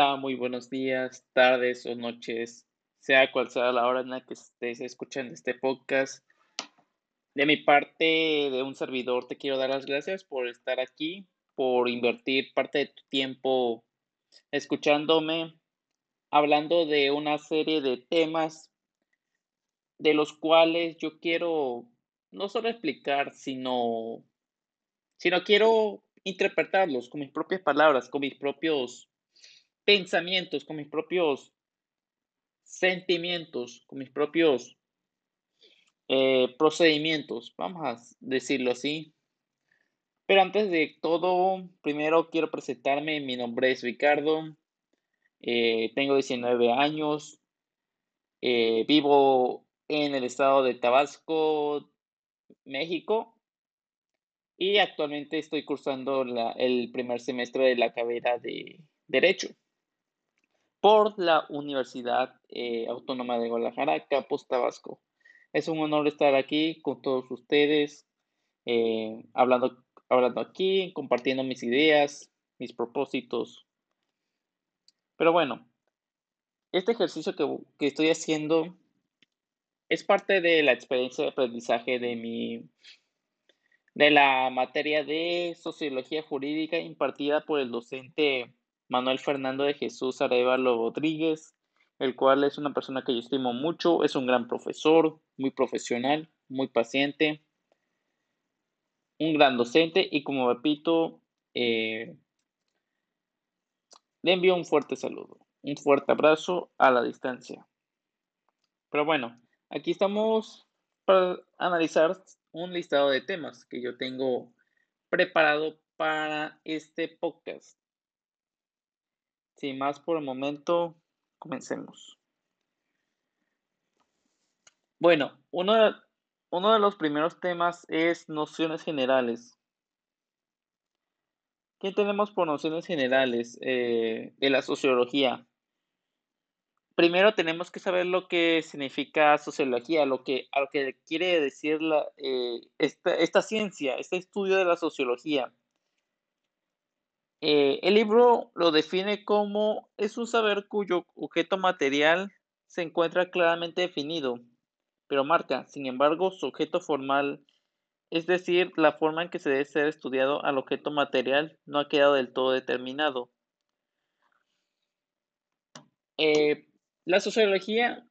Hola, muy buenos días, tardes o noches, sea cual sea la hora en la que estés escuchando este podcast. De mi parte, de un servidor, te quiero dar las gracias por estar aquí, por invertir parte de tu tiempo escuchándome, hablando de una serie de temas de los cuales yo quiero no solo explicar, sino, sino quiero interpretarlos con mis propias palabras, con mis propios pensamientos, con mis propios sentimientos, con mis propios eh, procedimientos, vamos a decirlo así. Pero antes de todo, primero quiero presentarme. Mi nombre es Ricardo, eh, tengo 19 años, eh, vivo en el estado de Tabasco, México, y actualmente estoy cursando la, el primer semestre de la carrera de Derecho por la Universidad eh, Autónoma de Guadalajara, Campus Tabasco. Es un honor estar aquí con todos ustedes, eh, hablando, hablando aquí, compartiendo mis ideas, mis propósitos. Pero bueno, este ejercicio que estoy haciendo es parte de la experiencia de aprendizaje de mi de la materia de sociología jurídica impartida por el docente Manuel Fernando de Jesús Arevalo Rodríguez, el cual es una persona que yo estimo mucho, es un gran profesor, muy profesional, muy paciente, un gran docente y como repito, eh, le envío un fuerte saludo, un fuerte abrazo a la distancia. Pero bueno, aquí estamos para analizar un listado de temas que yo tengo preparado para este podcast. Sin más por el momento, comencemos. Bueno, uno de, uno de los primeros temas es nociones generales. ¿Qué tenemos por nociones generales eh, de la sociología? Primero tenemos que saber lo que significa sociología, lo que, lo que quiere decir la, eh, esta, esta ciencia, este estudio de la sociología. Eh, el libro lo define como es un saber cuyo objeto material se encuentra claramente definido, pero marca, sin embargo, su objeto formal, es decir, la forma en que se debe ser estudiado al objeto material, no ha quedado del todo determinado. Eh, la sociología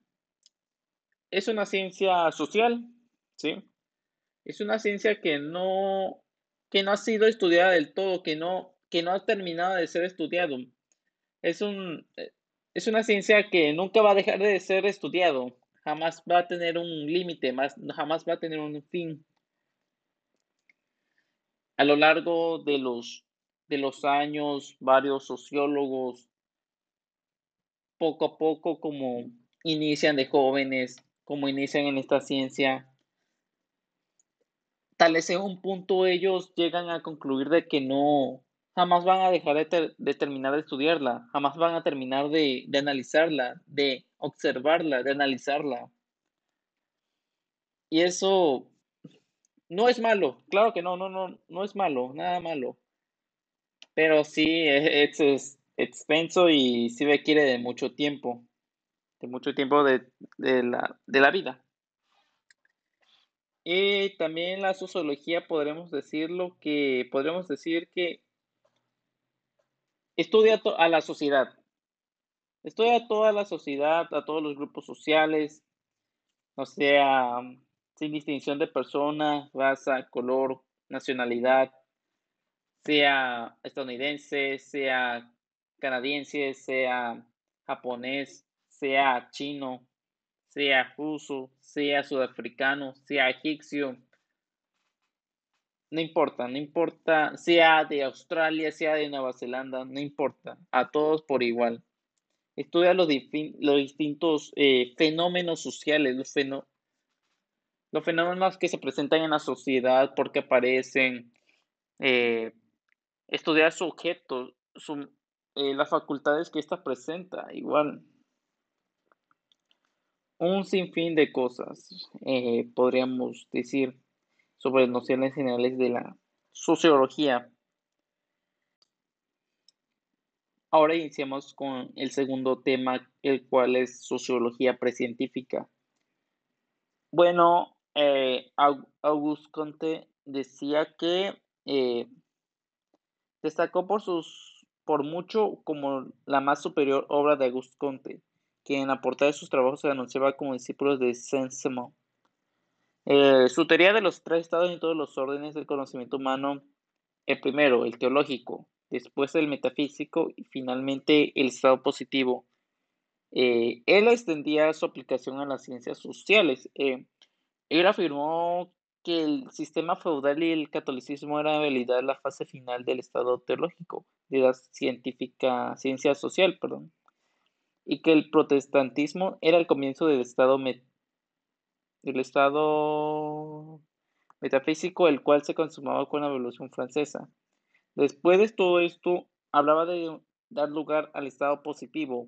es una ciencia social, ¿sí? Es una ciencia que no, que no ha sido estudiada del todo, que no que no ha terminado de ser estudiado. Es, un, eh, es una ciencia que nunca va a dejar de ser estudiado, jamás va a tener un límite, jamás va a tener un fin. A lo largo de los, de los años, varios sociólogos, poco a poco, como inician de jóvenes, como inician en esta ciencia, tal vez en un punto ellos llegan a concluir de que no, jamás van a dejar de, terminar de estudiarla, jamás van a terminar de, analizarla, de observarla, de analizarla. Y eso no es malo, claro que no, no, no, no es malo, nada malo. Pero sí es, es extenso y sí requiere de mucho tiempo, de mucho tiempo de, de, la, de la vida. Y también la sociología podremos decirlo que podremos decir que Estudia a la sociedad. Estudia a toda la sociedad, a todos los grupos sociales, o sea, sin distinción de persona, raza, color, nacionalidad, sea estadounidense, sea canadiense, sea japonés, sea chino, sea ruso, sea sudafricano, sea egipcio, no importa, no importa, sea de Australia, sea de Nueva Zelanda, no importa, a todos por igual. Estudia los, los distintos eh, fenómenos sociales, los, los fenómenos que se presentan en la sociedad, porque aparecen, eh, estudiar su objeto, su, eh, las facultades que ésta presenta, igual. Un sinfín de cosas, podríamos decir sobre nociones generales de la sociología. Ahora iniciamos con el segundo tema, el cual es sociología precientífica. Bueno, eh, Auguste Comte decía que eh, destacó por sus por mucho como la más superior obra de Auguste Comte, que en la portada de sus trabajos se anunciaba como discípulos de Saint-Simon. Eh, su teoría de los tres estados y todos los órdenes del conocimiento humano, el primero, el teológico, después el metafísico y finalmente el estado positivo. Eh, él extendía su aplicación a las ciencias sociales. Eh, él afirmó que el sistema feudal y el catolicismo eran en realidad la fase final del estado teológico, de la científica, ciencia social, perdón, y que el protestantismo era el comienzo del estado, del estado metafísico, el cual se consumaba con la Revolución Francesa. Después de todo esto, hablaba de dar lugar al estado positivo.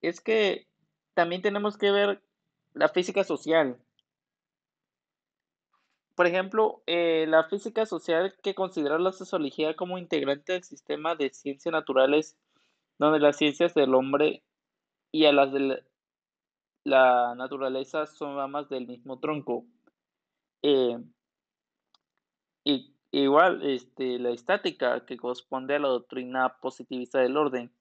Es que también tenemos que ver la física social. Por ejemplo, eh, la física social que considera la sociología como integrante del sistema de ciencias naturales, donde las ciencias del hombre y a las de la naturaleza son ramas del mismo tronco. Eh, y igual, este, la estática, que corresponde a la doctrina positivista del orden,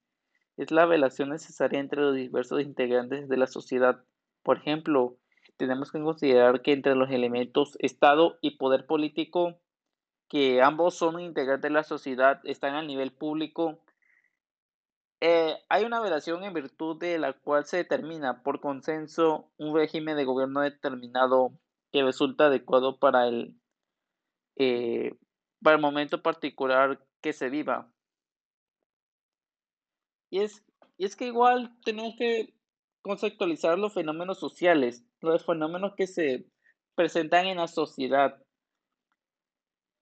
es la relación necesaria entre los diversos integrantes de la sociedad. Por ejemplo, tenemos que considerar que entre los elementos Estado y poder político, que ambos son integrantes de la sociedad, están a nivel público, eh, hay una relación en virtud de la cual se determina por consenso un régimen de gobierno determinado que resulta adecuado para el, eh, para el momento particular que se viva. Y es, y es que igual tenemos que conceptualizar los fenómenos sociales, los fenómenos que se presentan en la sociedad.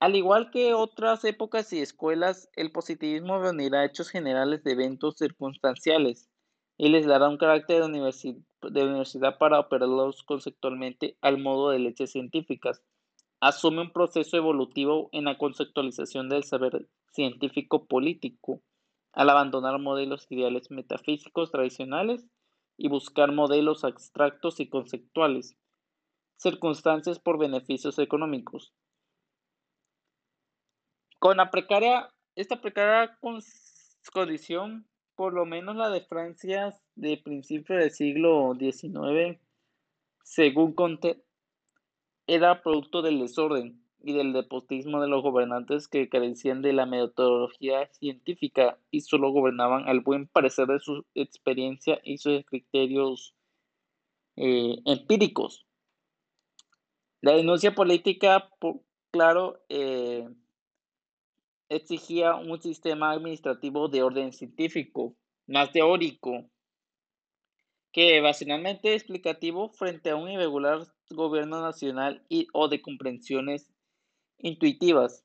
Al igual que otras épocas y escuelas, el positivismo reunirá hechos generales de eventos circunstanciales y les dará un carácter de, universidad para operarlos conceptualmente al modo de leyes científicas. Asume un proceso evolutivo en la conceptualización del saber científico político, al abandonar modelos ideales metafísicos tradicionales y buscar modelos abstractos y conceptuales, circunstancias por beneficios económicos. Con la precaria, esta precaria condición, por lo menos la de Francia de principios del siglo XIX, según Conte, era producto del desorden y del despotismo de los gobernantes que carecían de la metodología científica y solo gobernaban al buen parecer de su experiencia y sus criterios eh, empíricos. La denuncia política, claro, eh, exigía un sistema administrativo de orden científico, más teórico, que básicamente explicativo frente a un irregular gobierno nacional y o de comprensiones intuitivas.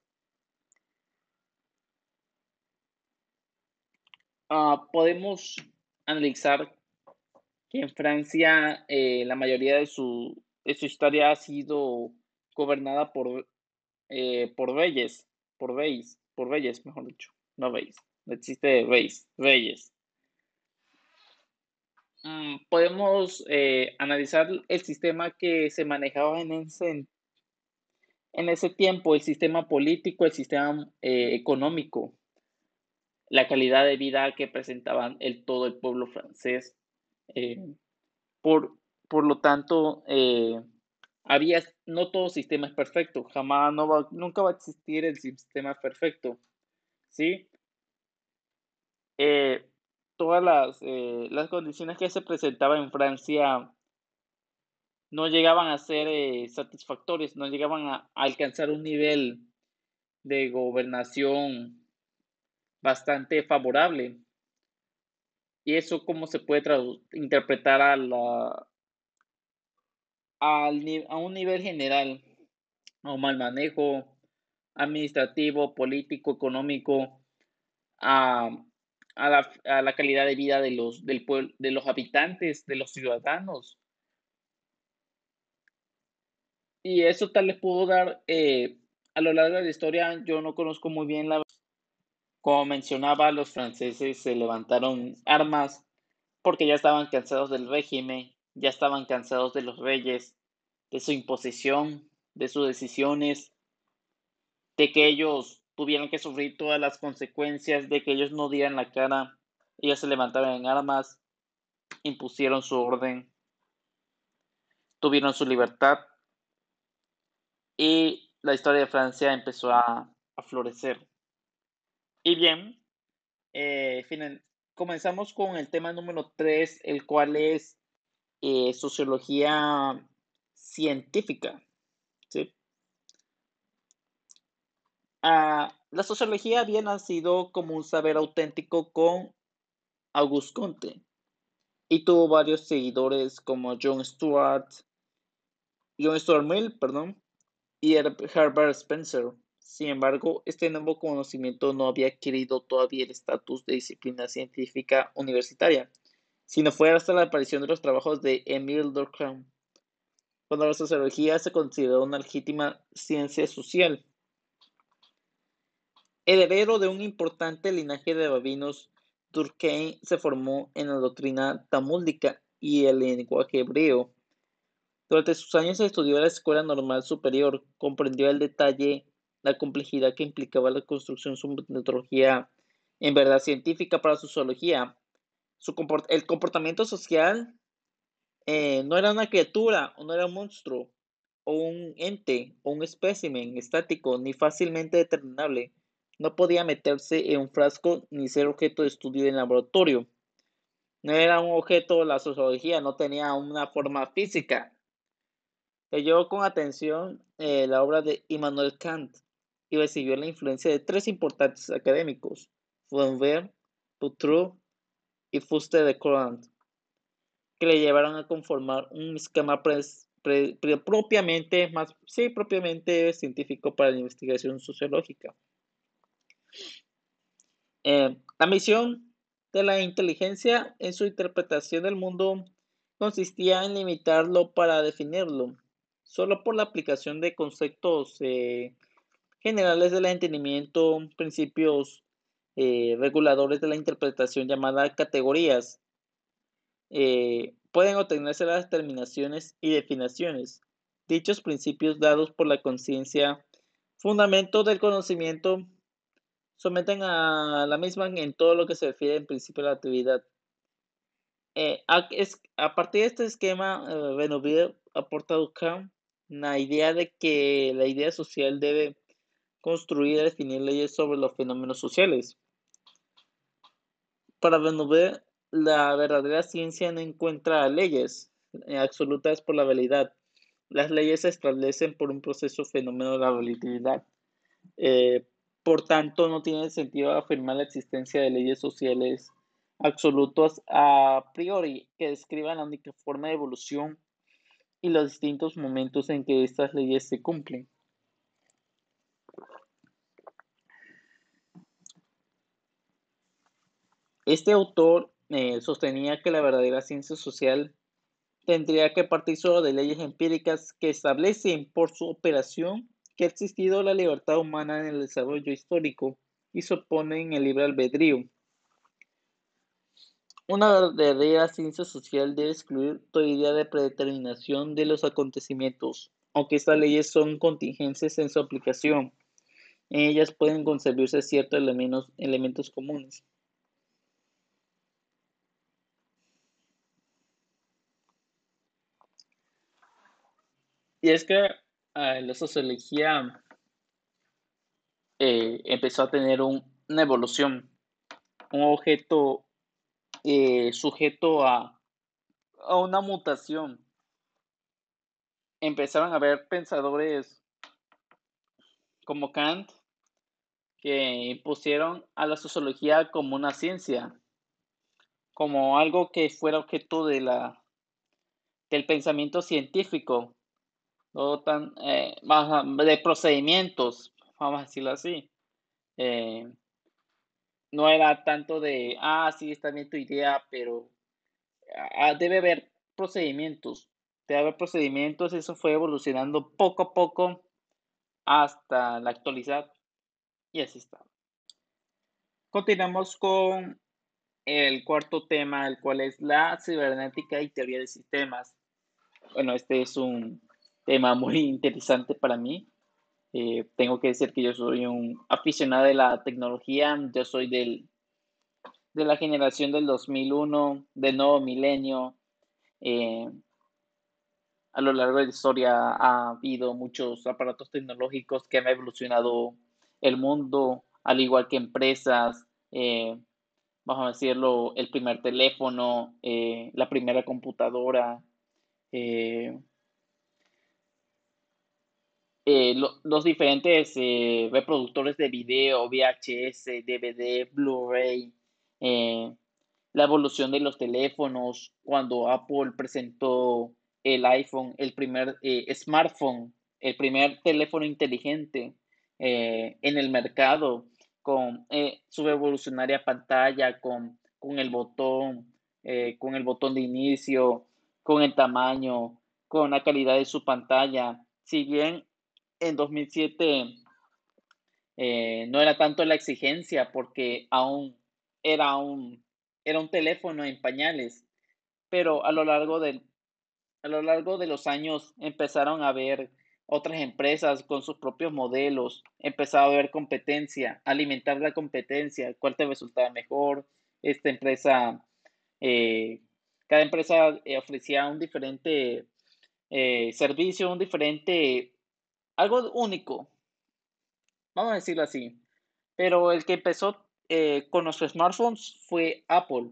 Ah, podemos analizar que en Francia eh, la mayoría de su, su, historia ha sido gobernada por, eh, por reyes, por reyes, por reyes, mejor dicho, no reyes, no existe reyes, reyes. Mm, podemos eh, analizar el sistema que se manejaba en ese, en ese tiempo el sistema político, el sistema eh, económico, la calidad de vida que presentaban el, todo el pueblo francés. Eh, por, por, lo tanto, eh, había, no todo sistema es perfecto, jamás, no va, nunca va a existir el sistema perfecto, ¿sí? todas las, las condiciones que se presentaban en Francia no llegaban a ser eh, satisfactorios, no llegaban a, alcanzar un nivel de gobernación bastante favorable. Y eso cómo se puede interpretar a, la, a un nivel general, a un mal manejo administrativo, político, económico, a, la, a la, calidad de vida de los, del de los habitantes, de los ciudadanos. Y eso tal les puedo dar eh, a lo largo de la historia. Yo no conozco muy bien la Como mencionaba, los franceses se levantaron armas porque ya estaban cansados del régimen, ya estaban cansados de los reyes, de su imposición, de sus decisiones, de que ellos tuvieran que sufrir todas las consecuencias, de que ellos no dieran la cara, ellos se levantaron en armas, impusieron su orden, tuvieron su libertad y la historia de Francia empezó a, florecer. Y bien, eh, comenzamos con el tema número 3, el cual es eh, sociología científica. Ah, la sociología había nacido como un saber auténtico con Auguste Comte y tuvo varios seguidores como John Stuart, John Stuart Mill, perdón, y Herbert Spencer. Sin embargo, este nuevo conocimiento no había adquirido todavía el estatus de disciplina científica universitaria, sino fue hasta la aparición de los trabajos de Emile Durkheim, cuando la sociología se consideró una legítima ciencia social. Heredero de un importante linaje de babinos, Durkheim se formó en la doctrina tamúldica y el lenguaje hebreo. Durante sus años estudió en la Escuela Normal Superior, comprendió el detalle la complejidad que implicaba la construcción de su metodología en verdad científica para su zoología. Su el comportamiento social eh, no era una criatura, o no era un monstruo, o un ente, o un espécimen estático, ni fácilmente determinable. No podía meterse en un frasco ni ser objeto de estudio en laboratorio. No era un objeto, la sociología no tenía una forma física. Leyó con atención eh, la obra de Immanuel Kant, y recibió la influencia de tres importantes académicos, Flaubert, Boutroux y Fuster de Courant, que le llevaron a conformar un esquema propiamente, más, sí, propiamente científico para la investigación sociológica. Eh, la misión de la inteligencia en su interpretación del mundo consistía en limitarlo para definirlo, solo por la aplicación de conceptos eh, generales del entendimiento, principios eh, reguladores de la interpretación llamada categorías. Eh, pueden obtenerse las determinaciones y definiciones. Dichos principios dados por la conciencia, fundamento del conocimiento, someten a la misma en todo lo que se refiere en principio a la actividad. Eh, a, partir de este esquema, eh, aporta la idea de que la idea social debe construir y definir leyes sobre los fenómenos sociales. Para Benouvet, la verdadera ciencia no encuentra leyes absolutas por la realidad. Las leyes se establecen por un proceso fenómeno de la. Eh, por tanto, no tiene sentido afirmar la existencia de leyes sociales absolutas a priori que describan la única forma de evolución y los distintos momentos en que estas leyes se cumplen. Este autor eh, sostenía que la verdadera ciencia social tendría que partir solo de leyes empíricas que establecen por su operación que ha existido la libertad humana en el desarrollo histórico y se oponen el libre albedrío. Una verdadera ciencia social debe excluir toda idea de predeterminación de los acontecimientos, aunque estas leyes son contingencias en su aplicación. En ellas pueden concebirse ciertos elementos, elementos comunes. Y es que ah, la sociología eh, empezó a tener una evolución, un objeto eh, sujeto a, a una mutación. Empezaron a haber pensadores como Kant que impusieron a la sociología como una ciencia, como algo que fuera objeto de la, del pensamiento científico, no tan eh, de procedimientos, vamos a decirlo así. Eh, no era tanto de, ah, sí, está bien tu idea, pero ah, debe haber procedimientos, debe haber procedimientos, eso fue evolucionando poco a poco hasta la actualidad y así está. Continuamos con el cuarto tema, el cual es la cibernética y teoría de sistemas. Bueno, este es un tema muy interesante para mí. Eh, tengo que decir que yo soy un aficionado de la tecnología. Yo soy del, de la generación del 2001, del nuevo milenio. Eh, a lo largo de la historia ha habido muchos aparatos tecnológicos que han evolucionado el mundo, al igual que empresas. Eh, vamos a decirlo, el primer teléfono, la primera computadora, los diferentes reproductores de video, VHS, DVD, Blu-ray, la evolución de los teléfonos, cuando Apple presentó el iPhone, el primer eh, smartphone, el primer teléfono inteligente eh, en el mercado, con eh, su revolucionaria pantalla, con, con el botón, con el botón de inicio, con el tamaño, con la calidad de su pantalla. Si bien en 2007 no era tanto la exigencia porque aún era un, era un teléfono en pañales, pero a lo largo del a lo largo de los años empezaron a ver otras empresas con sus propios modelos, empezaba a haber competencia, alimentar la competencia, cuál te resultaba mejor, esta empresa, eh, cada empresa eh, ofrecía un diferente eh, servicio, un diferente, algo único, vamos a decirlo así, pero el que empezó con los smartphones fue Apple,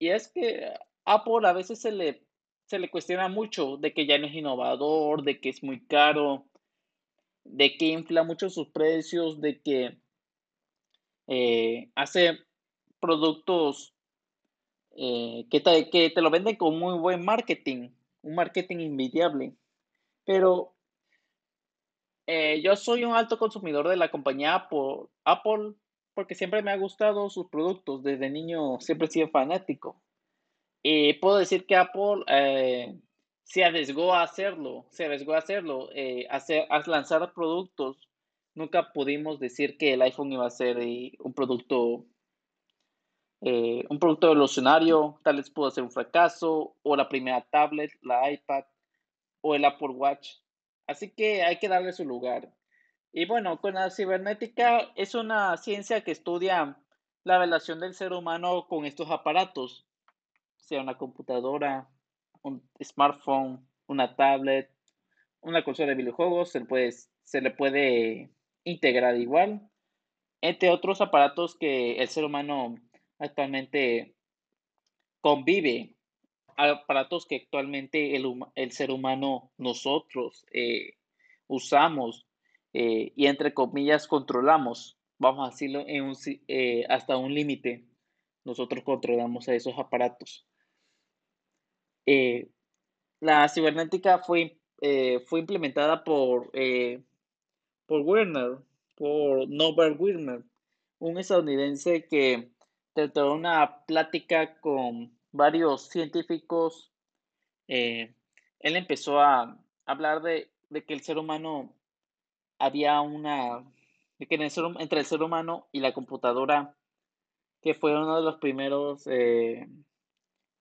y es que Apple a veces se le se le cuestiona mucho de que ya no es innovador, de que es muy caro, de que infla mucho sus precios, de que eh, hace productos eh, que, te, que te lo venden con muy buen marketing, un marketing invidiable. Pero eh, yo soy un alto consumidor de la compañía Apple, Apple porque siempre me ha gustado sus productos. Desde niño siempre he sido fanático. Y puedo decir que Apple eh, se arriesgó a hacerlo, se arriesgó a hacerlo, eh, a, lanzar productos. Nunca pudimos decir que el iPhone iba a ser un producto un producto evolucionario, tal vez pudo ser un fracaso, o la primera tablet, la iPad, o el Apple Watch. Así que hay que darle su lugar. Y bueno, con la cibernética es una ciencia que estudia la relación del ser humano con estos aparatos sea una computadora, un smartphone, una tablet, una consola de videojuegos, se, puede, se le puede integrar igual, entre otros aparatos que el ser humano actualmente convive, aparatos que actualmente el, ser humano, nosotros, eh, usamos eh, y entre comillas controlamos, vamos a decirlo, eh, hasta un límite, nosotros controlamos a esos aparatos. La cibernética fue, fue implementada por, por Werner, por Norbert Werner, un estadounidense que trató una plática con varios científicos. él empezó a hablar de, que el ser humano había una, de que entre el ser humano y la computadora, que fue uno de los primeros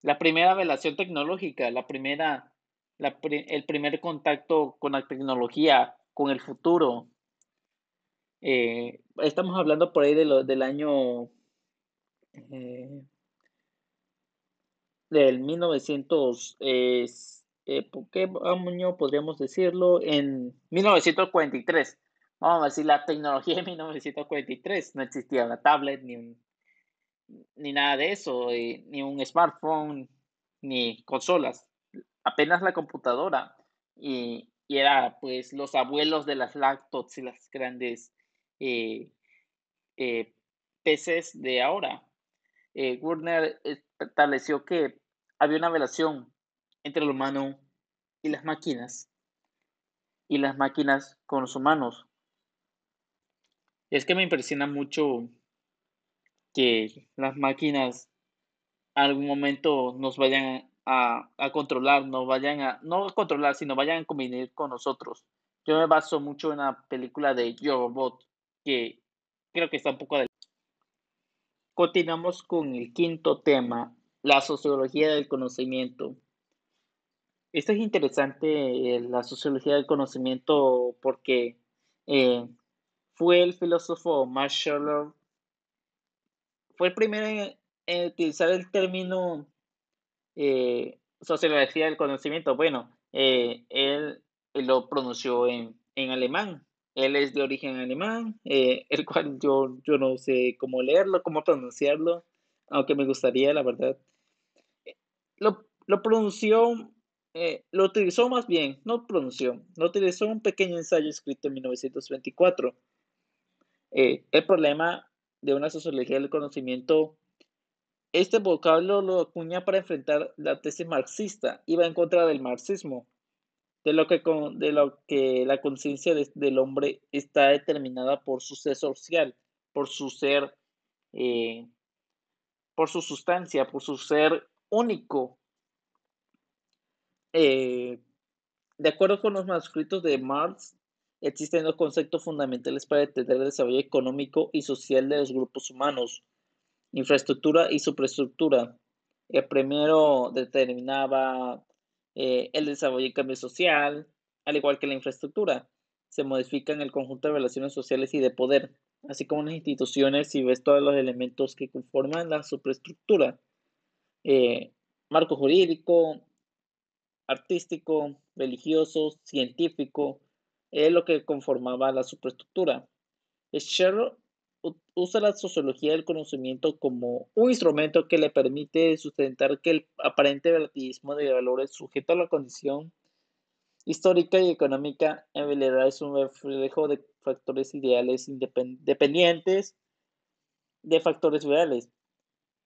la primera relación tecnológica, la primera, el primer contacto con la tecnología, con el futuro. Eh, estamos hablando por ahí de lo, del año eh, del 1900, eh, ¿qué año podríamos decirlo? En 1943. Vamos a decir la tecnología de 1943. No existía la tablet ni un ni nada de eso, ni un smartphone, ni consolas, apenas la computadora. Y, era pues los abuelos de las laptops y las grandes eh, eh, PCs de ahora. Eh, estableció que había una relación entre el humano y las máquinas, y las máquinas con los humanos. Es que me impresiona mucho que las máquinas algún momento nos vayan a, controlar, nos vayan a, no a controlar, sino vayan a convenir con nosotros. Yo me baso mucho en la película de Yo Robot, que creo que está un poco Continuamos con el quinto tema, la sociología del conocimiento. Esto es interesante, eh, la sociología del conocimiento, porque eh, fue el filósofo Max Scheler, fue el primero en, utilizar el término eh, sociología del conocimiento. Bueno, él, lo pronunció en, alemán. Él es de origen alemán, el cual yo, yo no sé cómo leerlo, cómo pronunciarlo, aunque me gustaría, la verdad. Lo, lo pronunció eh, lo utilizó más bien, no pronunció, lo utilizó un pequeño ensayo escrito en 1924. Eh, el problema de una sociología del conocimiento, este vocablo lo acuña para enfrentar la tesis marxista, iba en contra del marxismo, de lo que, de lo que la conciencia del hombre está determinada por su ser social, por su ser, eh, por su sustancia, por su ser único, eh, de acuerdo con los manuscritos de Marx, existen dos conceptos fundamentales para entender el desarrollo económico y social de los grupos humanos, infraestructura y superestructura. El primero determinaba eh, el desarrollo y cambio social, al igual que la infraestructura. Se modifican el conjunto de relaciones sociales y de poder, así como las instituciones y ves todos los elementos que conforman la superestructura. Eh, marco jurídico, artístico, religioso, científico, es lo que conformaba la superestructura. Scherer usa la sociología del conocimiento como un instrumento que le permite sustentar que el aparente relativismo de valores sujeto a la condición histórica y económica en realidad es un reflejo de factores ideales independientes de factores reales,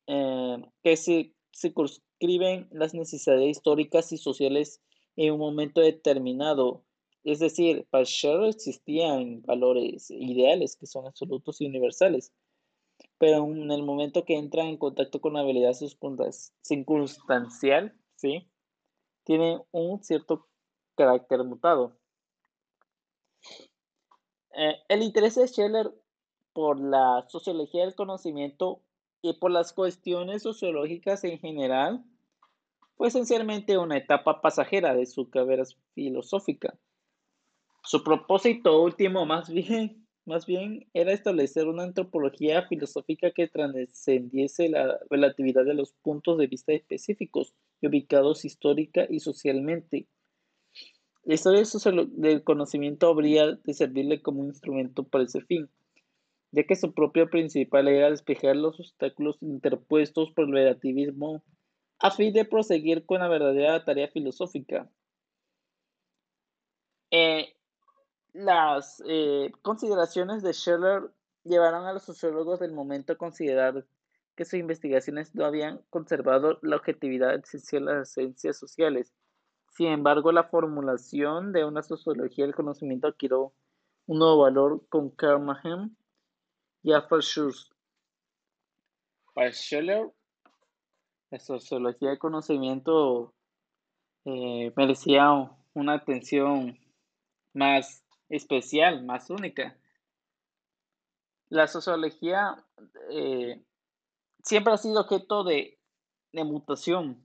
eh, que se circunscriben las necesidades históricas y sociales en un momento determinado. Es decir, para Scherer existían valores ideales que son absolutos y universales, pero en el momento que entran en contacto con la habilidad circunstancial, ¿sí? tiene un cierto carácter mutado. Eh, el interés de Scheller por la sociología del conocimiento y por las cuestiones sociológicas en general, fue esencialmente una etapa pasajera de su carrera filosófica. Su propósito último más bien, más bien era establecer una antropología filosófica que trascendiese la relatividad de los puntos de vista específicos y ubicados histórica y socialmente. La historia del conocimiento habría de servirle como instrumento para ese fin ya que su propio principal era despejar los obstáculos interpuestos por el relativismo a fin de proseguir con la verdadera tarea filosófica. Eh, las eh, consideraciones de Scheller llevaron a los sociólogos del momento a considerar que sus investigaciones no habían conservado la objetividad esencial de las ciencias sociales. Sin embargo, la formulación de una sociología del conocimiento adquirió un nuevo valor con Karl Jafar Para Scheller, la sociología del conocimiento eh, merecía una atención más especial, más única. La sociología eh, siempre ha sido objeto de mutación.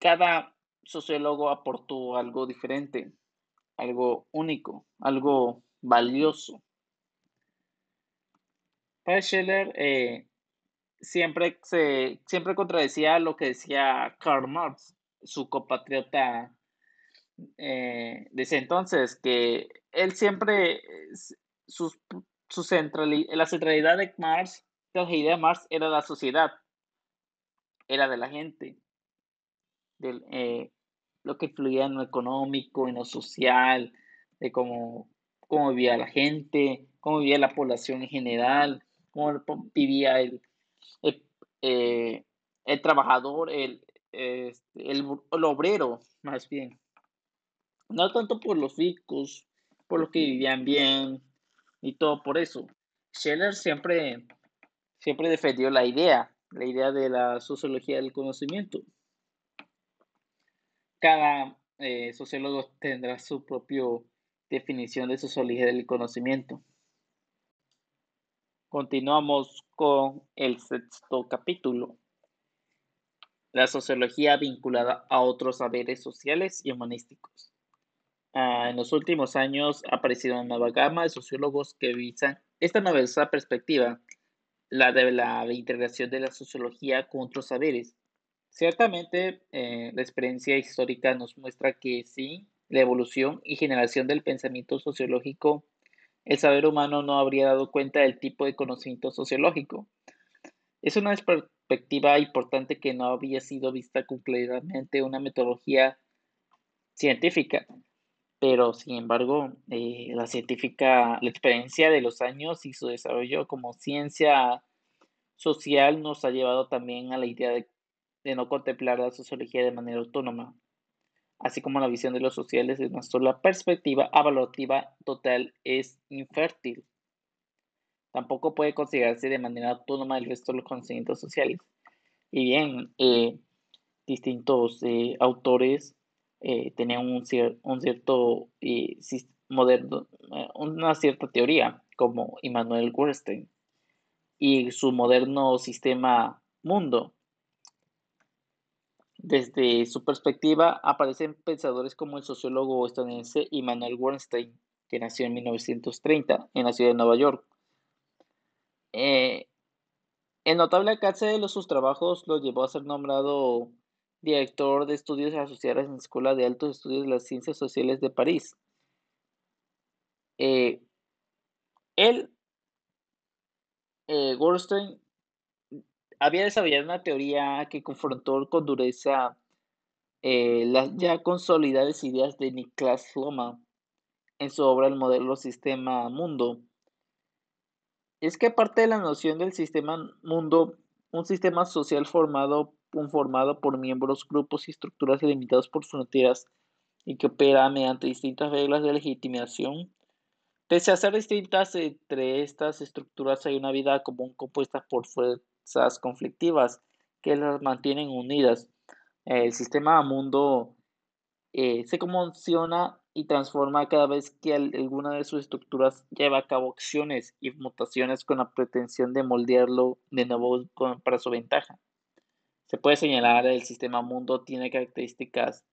Cada sociólogo aportó algo diferente, algo único, algo valioso. Scheller eh, siempre, se, siempre contradecía lo que decía Karl Marx, su compatriota eh, de ese entonces, que él siempre, su, la centralidad de Marx, de la idea de Marx era la sociedad, era de la gente, de eh, lo que influía en lo económico, en lo social, de cómo, cómo vivía la gente, cómo vivía la población en general, cómo vivía el, el, eh, trabajador, el, este, el, obrero, más bien. No tanto por los ricos, por los que vivían bien y todo por eso. Scheller siempre, siempre defendió la idea, la idea de la sociología del conocimiento. Cada eh, sociólogo tendrá su propia definición de sociología del conocimiento. Continuamos con el sexto capítulo. La sociología vinculada a otros saberes sociales y humanísticos. Ah, en los últimos años ha aparecido una nueva gama de sociólogos que visan esta novedosa perspectiva, la de la integración de la sociología con otros saberes. Ciertamente, eh, la experiencia histórica nos muestra que sí, la evolución y generación del pensamiento sociológico el saber humano no habría dado cuenta del tipo de conocimiento sociológico. Es una perspectiva importante que no había sido vista con una metodología científica, pero sin embargo, eh, la científica, la experiencia de los años y su desarrollo como ciencia social nos ha llevado también a la idea de no contemplar la sociología de manera autónoma así como la visión de los sociales de una sola perspectiva evaluativa total es infértil. Tampoco puede considerarse de manera autónoma el resto de los conocimientos sociales. Y bien, eh, distintos eh, autores eh, tenían un, cierto moderno, una cierta teoría, como Immanuel Gorenstein y su moderno sistema mundo, desde su perspectiva, aparecen pensadores como el sociólogo estadounidense Immanuel Weinstein, que nació en 1930 en la ciudad de Nueva York. Eh, el notable alcance de sus trabajos lo llevó a ser nombrado director de estudios asociados en la Escuela de Altos Estudios de las Ciencias Sociales de París. Eh, él, eh, había desarrollado una teoría que confrontó con dureza eh, las ya consolidadas ideas de Niklas Luhmann en su obra El modelo sistema mundo. Es que aparte de la noción del sistema mundo, un sistema social formado, por miembros, grupos y estructuras delimitados por fronteras y que opera mediante distintas reglas de legitimación, pese a ser distintas entre estas estructuras hay una vida común compuesta por conflictivas que las mantienen unidas. El sistema mundo eh, se conmociona y transforma cada vez que alguna de sus estructuras lleva a cabo acciones y mutaciones con la pretensión de moldearlo de nuevo para su ventaja. Se puede señalar que el sistema mundo tiene características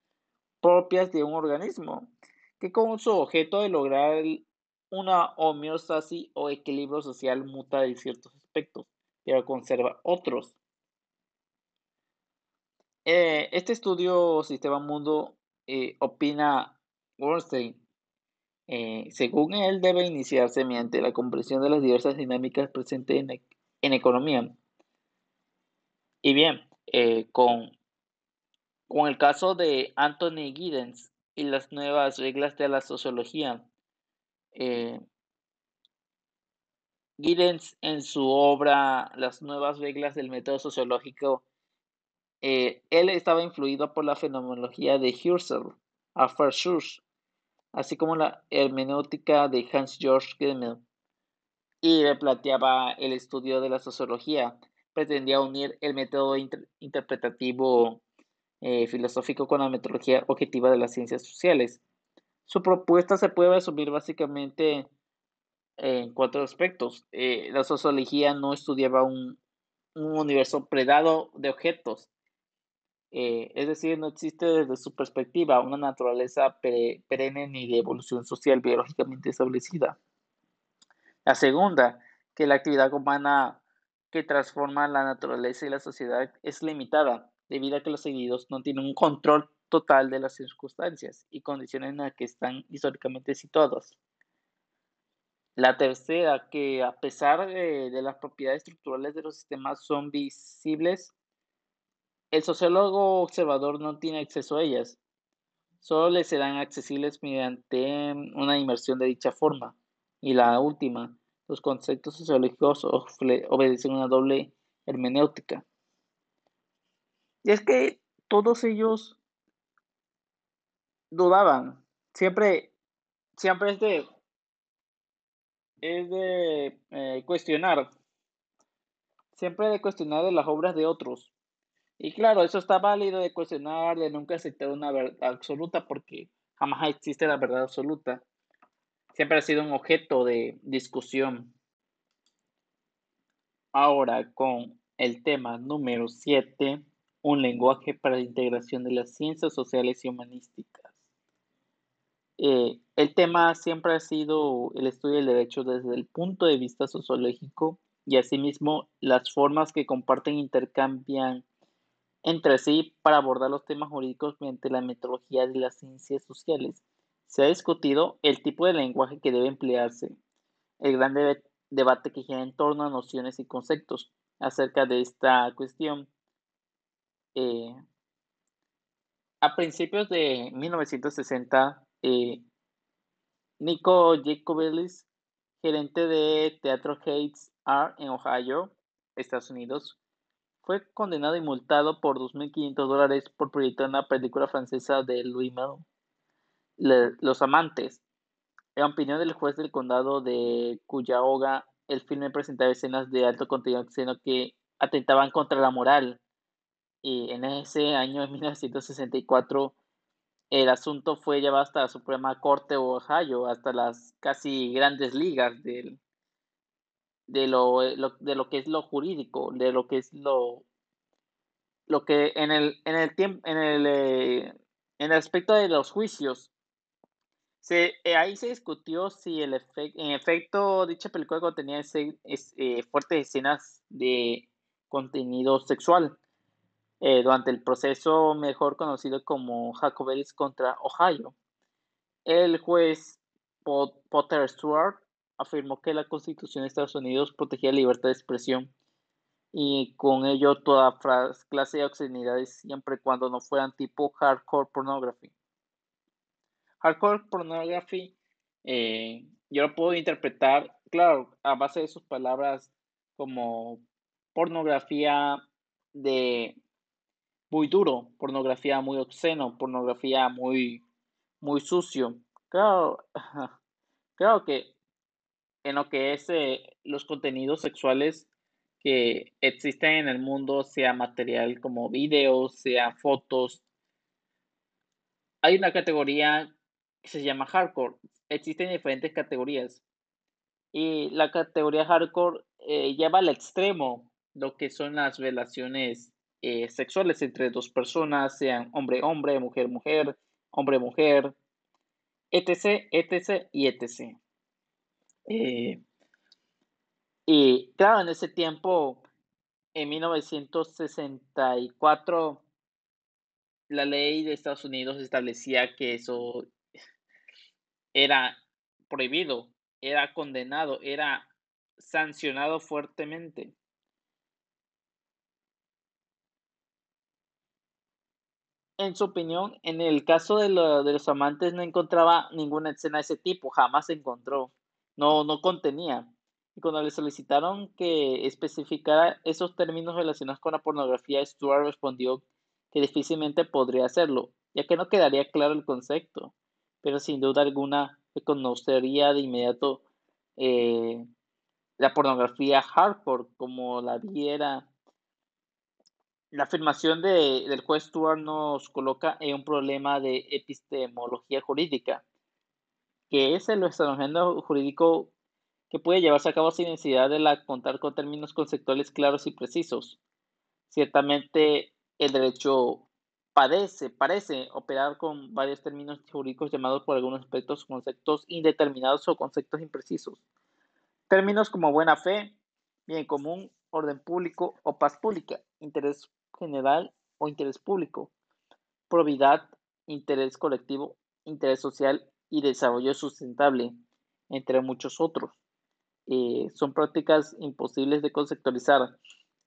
propias de un organismo que con su objeto de lograr una homeostasis o equilibrio social muta en ciertos aspectos pero conserva otros. Eh, este estudio Sistema Mundo eh, opina Goldstein. Eh, según él, debe iniciarse mediante la comprensión de las diversas dinámicas presentes en, en economía. Y bien, con, con el caso de Anthony Giddens y las nuevas reglas de la sociología, Giddens, en su obra Las nuevas reglas del método sociológico, eh, él estaba influido por la fenomenología de Husserl, Schurz, así como la hermenéutica de Hans-Georg Gemmel, y planteaba el estudio de la sociología. Pretendía unir el método interpretativo eh, filosófico con la metodología objetiva de las ciencias sociales. Su propuesta se puede resumir básicamente en cuatro aspectos. Eh, la sociología no estudiaba un, universo predado de objetos, eh, es decir, no existe desde su perspectiva una naturaleza perenne ni de evolución social biológicamente establecida. La segunda, que la actividad humana que transforma la naturaleza y la sociedad es limitada, debido a que los individuos no tienen un control total de las circunstancias y condiciones en las que están históricamente situados. La tercera, que a pesar de, las propiedades estructurales de los sistemas son visibles, el sociólogo observador no tiene acceso a ellas. Solo le serán accesibles mediante una inmersión de dicha forma. Y la última, los conceptos sociológicos obedecen una doble hermenéutica. Y es que todos ellos dudaban. Siempre, siempre es de es de eh, cuestionar, siempre de cuestionar las obras de otros. Y claro, eso está válido de cuestionar, de nunca aceptar una verdad absoluta, porque jamás existe la verdad absoluta. Siempre ha sido un objeto de discusión. ahora con el tema número 7, un lenguaje para la integración de las ciencias sociales y humanísticas. Eh, el tema siempre ha sido el estudio del derecho desde el punto de vista sociológico y asimismo las formas que comparten e intercambian entre sí para abordar los temas jurídicos mediante la metodología de las ciencias sociales. Se ha discutido el tipo de lenguaje que debe emplearse, el gran debate que gira en torno a nociones y conceptos acerca de esta cuestión. Eh, a principios de 1960, eh, Nico Jacobellis, gerente de Teatro Heights Art en Ohio, Estados Unidos, fue condenado y multado por 2.500 dólares por proyectar una película francesa de Louis Malle, Los Amantes. En opinión del juez del condado de Cuyahoga, el filme presentaba escenas de alto contenido obsceno que atentaban contra la moral. Y en ese año, en 1964, el asunto fue llevado hasta la Suprema Corte de Ohio, hasta las casi grandes ligas del, de, lo, de lo que es lo jurídico, de lo que es lo, lo que en el, en el tiempo, en el, eh, en el aspecto de los juicios, se, eh, ahí se discutió si el en efecto dicha película contenía ese, eh, fuertes escenas de contenido sexual durante el proceso mejor conocido como Jacobellis contra Ohio. El juez Potter Stewart afirmó que la Constitución de Estados Unidos protegía la libertad de expresión y con ello toda clase de obscenidades siempre y cuando no fueran tipo hardcore pornography. Hardcore pornography eh, yo lo puedo interpretar, claro, a base de sus palabras como pornografía de muy duro, pornografía muy obsceno, pornografía muy, muy sucio. Claro, claro que en lo que es eh, los contenidos sexuales que existen en el mundo, sea material como videos, sea fotos. Hay una categoría que se llama hardcore. Existen diferentes categorías. Y la categoría hardcore eh, lleva al extremo lo que son las relaciones eh, sexuales entre dos personas, sean hombre-hombre, mujer-mujer, hombre-mujer, etc., etc. y etc. Eh, y claro, en ese tiempo, en 1964, la ley de Estados Unidos establecía que eso era prohibido, era condenado, era sancionado fuertemente. En su opinión, en el caso de, de los amantes no encontraba ninguna escena de ese tipo, jamás encontró no, no contenía. Y cuando le solicitaron que especificara esos términos relacionados con la pornografía, Stuart respondió que difícilmente podría hacerlo, ya que no quedaría claro el concepto, pero sin duda alguna reconocería de inmediato eh, la pornografía hardcore como la viera. La afirmación de, del juez Stuart nos coloca en un problema de epistemología jurídica que es el ordenamiento jurídico que puede llevarse a cabo sin necesidad de contar con términos conceptuales claros y precisos. Ciertamente, el derecho padece, parece operar con varios términos jurídicos llamados por algunos aspectos conceptos indeterminados o conceptos imprecisos. Términos como buena fe, bien común, orden público o paz pública, interés general o interés público, probidad, interés colectivo, interés social y desarrollo sustentable, entre muchos otros. Eh, son prácticas imposibles de conceptualizar.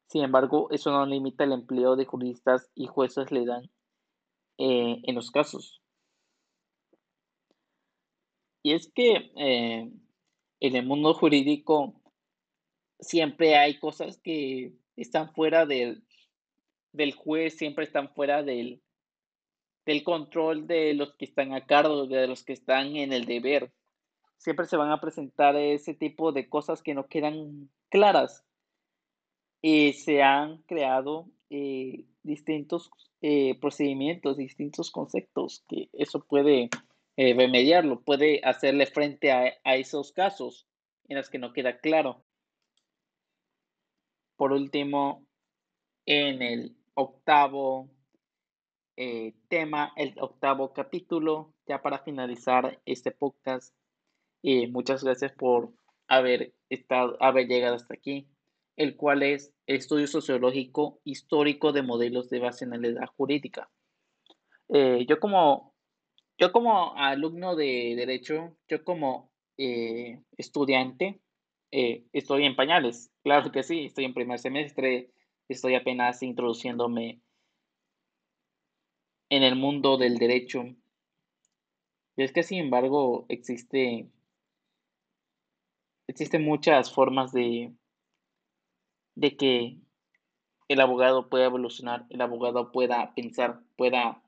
Sin embargo, eso no limita el empleo de juristas y jueces le dan eh, en los casos. Y es que eh, en el mundo jurídico siempre hay cosas que están fuera del, del juez, siempre están fuera del, del control de los que están a cargo, de los que están en el deber. Siempre se van a presentar ese tipo de cosas que no quedan claras. Y se han creado eh, distintos eh, procedimientos, distintos conceptos que eso puede eh, remediarlo, puede hacerle frente a, a esos casos en los que no queda claro. por último, en el octavo eh, tema, el octavo capítulo, ya para finalizar este podcast. Y muchas gracias por haber, estado, haber llegado hasta aquí, el cual es Estudio Sociológico Histórico de Modelos de Racionalidad Jurídica. Eh, yo como yo como alumno de derecho, yo como eh, estudiante, eh, estoy en pañales. Claro que sí, estoy en primer semestre, estoy apenas introduciéndome en el mundo del derecho. Y es que, sin embargo, existe, existen muchas formas de, de que el abogado pueda evolucionar, el abogado pueda pensar, pueda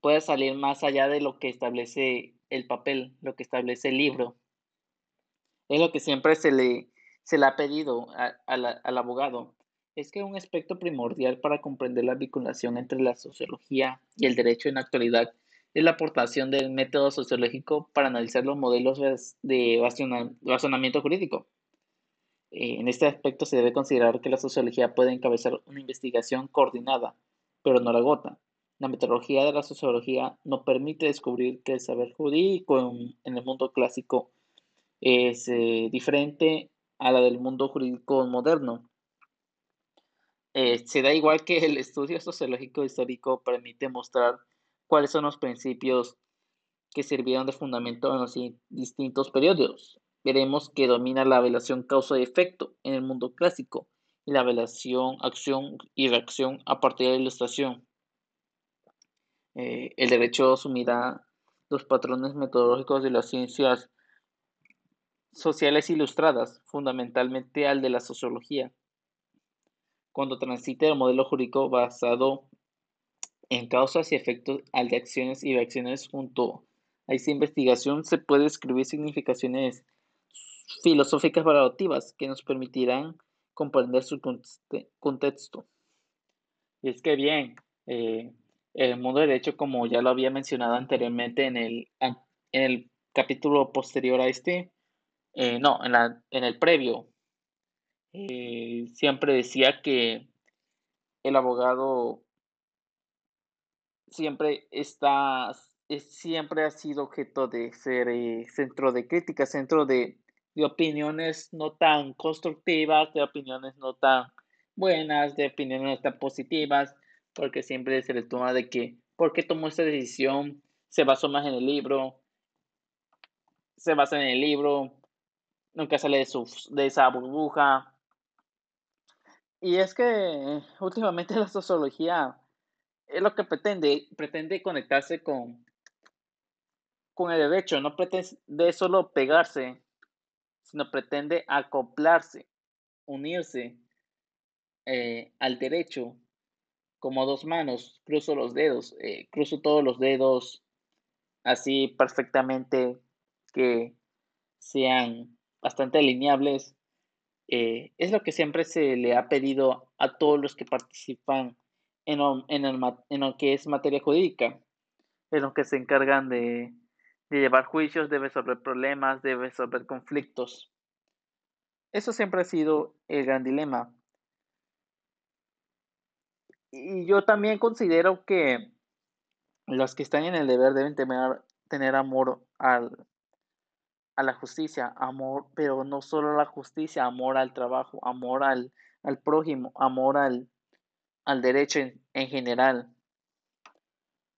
puede salir más allá de lo que establece el papel, lo que establece el libro. Es lo que siempre se le, se le ha pedido al abogado. Es que un aspecto primordial para comprender la vinculación entre la sociología y el derecho en la actualidad es la aportación del método sociológico para analizar los modelos de razonamiento jurídico. Eh, en este aspecto se debe considerar que la sociología puede encabezar una investigación coordinada, pero no la gota. La metodología de la sociología no permite descubrir que el saber jurídico en, el mundo clásico es eh, diferente a la del mundo jurídico moderno. Eh, se da igual que el estudio sociológico histórico permite mostrar cuáles son los principios que sirvieron de fundamento en los distintos periodos. Veremos que domina la relación causa y efecto en el mundo clásico y la relación acción y reacción a partir de la ilustración. Eh, el derecho asumirá los patrones metodológicos de las ciencias sociales ilustradas, fundamentalmente al de la sociología. Cuando transite el modelo jurídico basado en causas y efectos al de acciones y reacciones junto a esta investigación se puede escribir significaciones filosóficas valorativas que nos permitirán comprender su contexto. Y es que bien, eh, el mundo del derecho, como ya lo había mencionado anteriormente en el, en el capítulo posterior a este, eh, no, en, la, en el previo, eh, siempre decía que el abogado siempre está, siempre ha sido objeto de ser eh, centro de crítica, centro de, de opiniones no tan constructivas, de opiniones no tan buenas, de opiniones no tan positivas, porque siempre se le toma de que, ¿por qué tomó esta decisión? Se basó más en el libro, se basa en el libro, nunca sale de, su, de esa burbuja. Y es que últimamente la sociología es lo que pretende, pretende conectarse con, con el derecho, no pretende solo pegarse, sino pretende acoplarse, unirse eh, al derecho como dos manos, cruzo los dedos, eh, cruzo todos los dedos así perfectamente que sean bastante alineables. Eh, es lo que siempre se le ha pedido a todos los que participan en lo, en, lo que es materia jurídica, en lo que se encargan de, de llevar juicios, de resolver problemas, de resolver conflictos. Eso siempre ha sido el gran dilema. Y yo también considero que los que están en el deber deben tener amor al, a la justicia, amor, pero no solo a la justicia, amor al trabajo, amor al, al prójimo, amor al, al derecho en, en, general.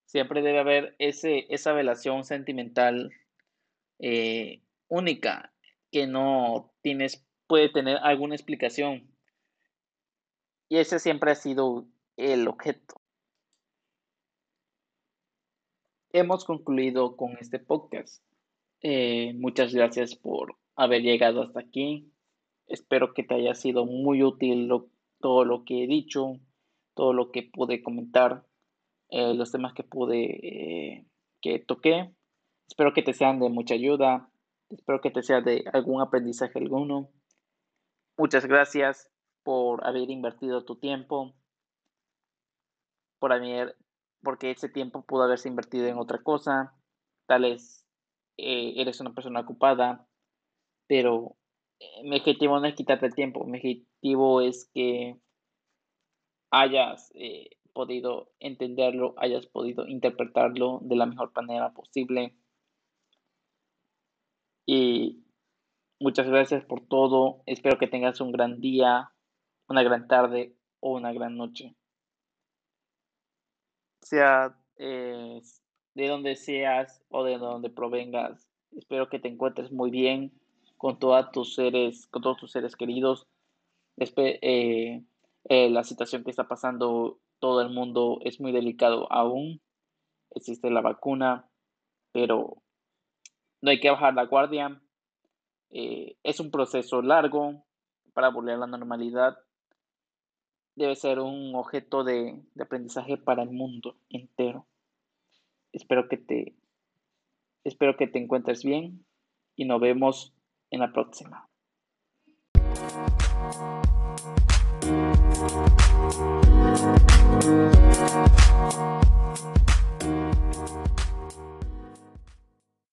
Siempre debe haber ese, esa relación sentimental eh, única que no tienes, puede tener alguna explicación. Y ese siempre ha sido el objeto. Hemos concluido con este podcast. Eh, muchas gracias por haber llegado hasta aquí. Espero que te haya sido muy útil todo lo que he dicho, todo lo que pude comentar, eh, los temas que pude, eh, que toqué. Espero que te sean de mucha ayuda. Espero que te sea de algún aprendizaje alguno. Muchas gracias por haber invertido tu tiempo por haber, porque ese tiempo pudo haberse invertido en otra cosa, tal vez eh, eres una persona ocupada, pero eh, mi objetivo no es quitarte el tiempo, mi, objetivo es que hayas eh, podido entenderlo, hayas podido interpretarlo de la mejor manera posible. Y muchas gracias por todo. Espero que tengas un gran día, una gran tarde o una gran noche. Sea eh, de donde seas o de donde provengas, espero que te encuentres muy bien con todos tus seres, con todos tus seres queridos. Eh, eh, la situación que está pasando todo el mundo es muy delicado aún. Existe la vacuna, pero no hay que bajar la guardia. Eh, es un proceso largo para volver a la normalidad. Debe ser un objeto de, de aprendizaje para el mundo entero. Espero que te, espero que te encuentres bien y nos vemos en la próxima.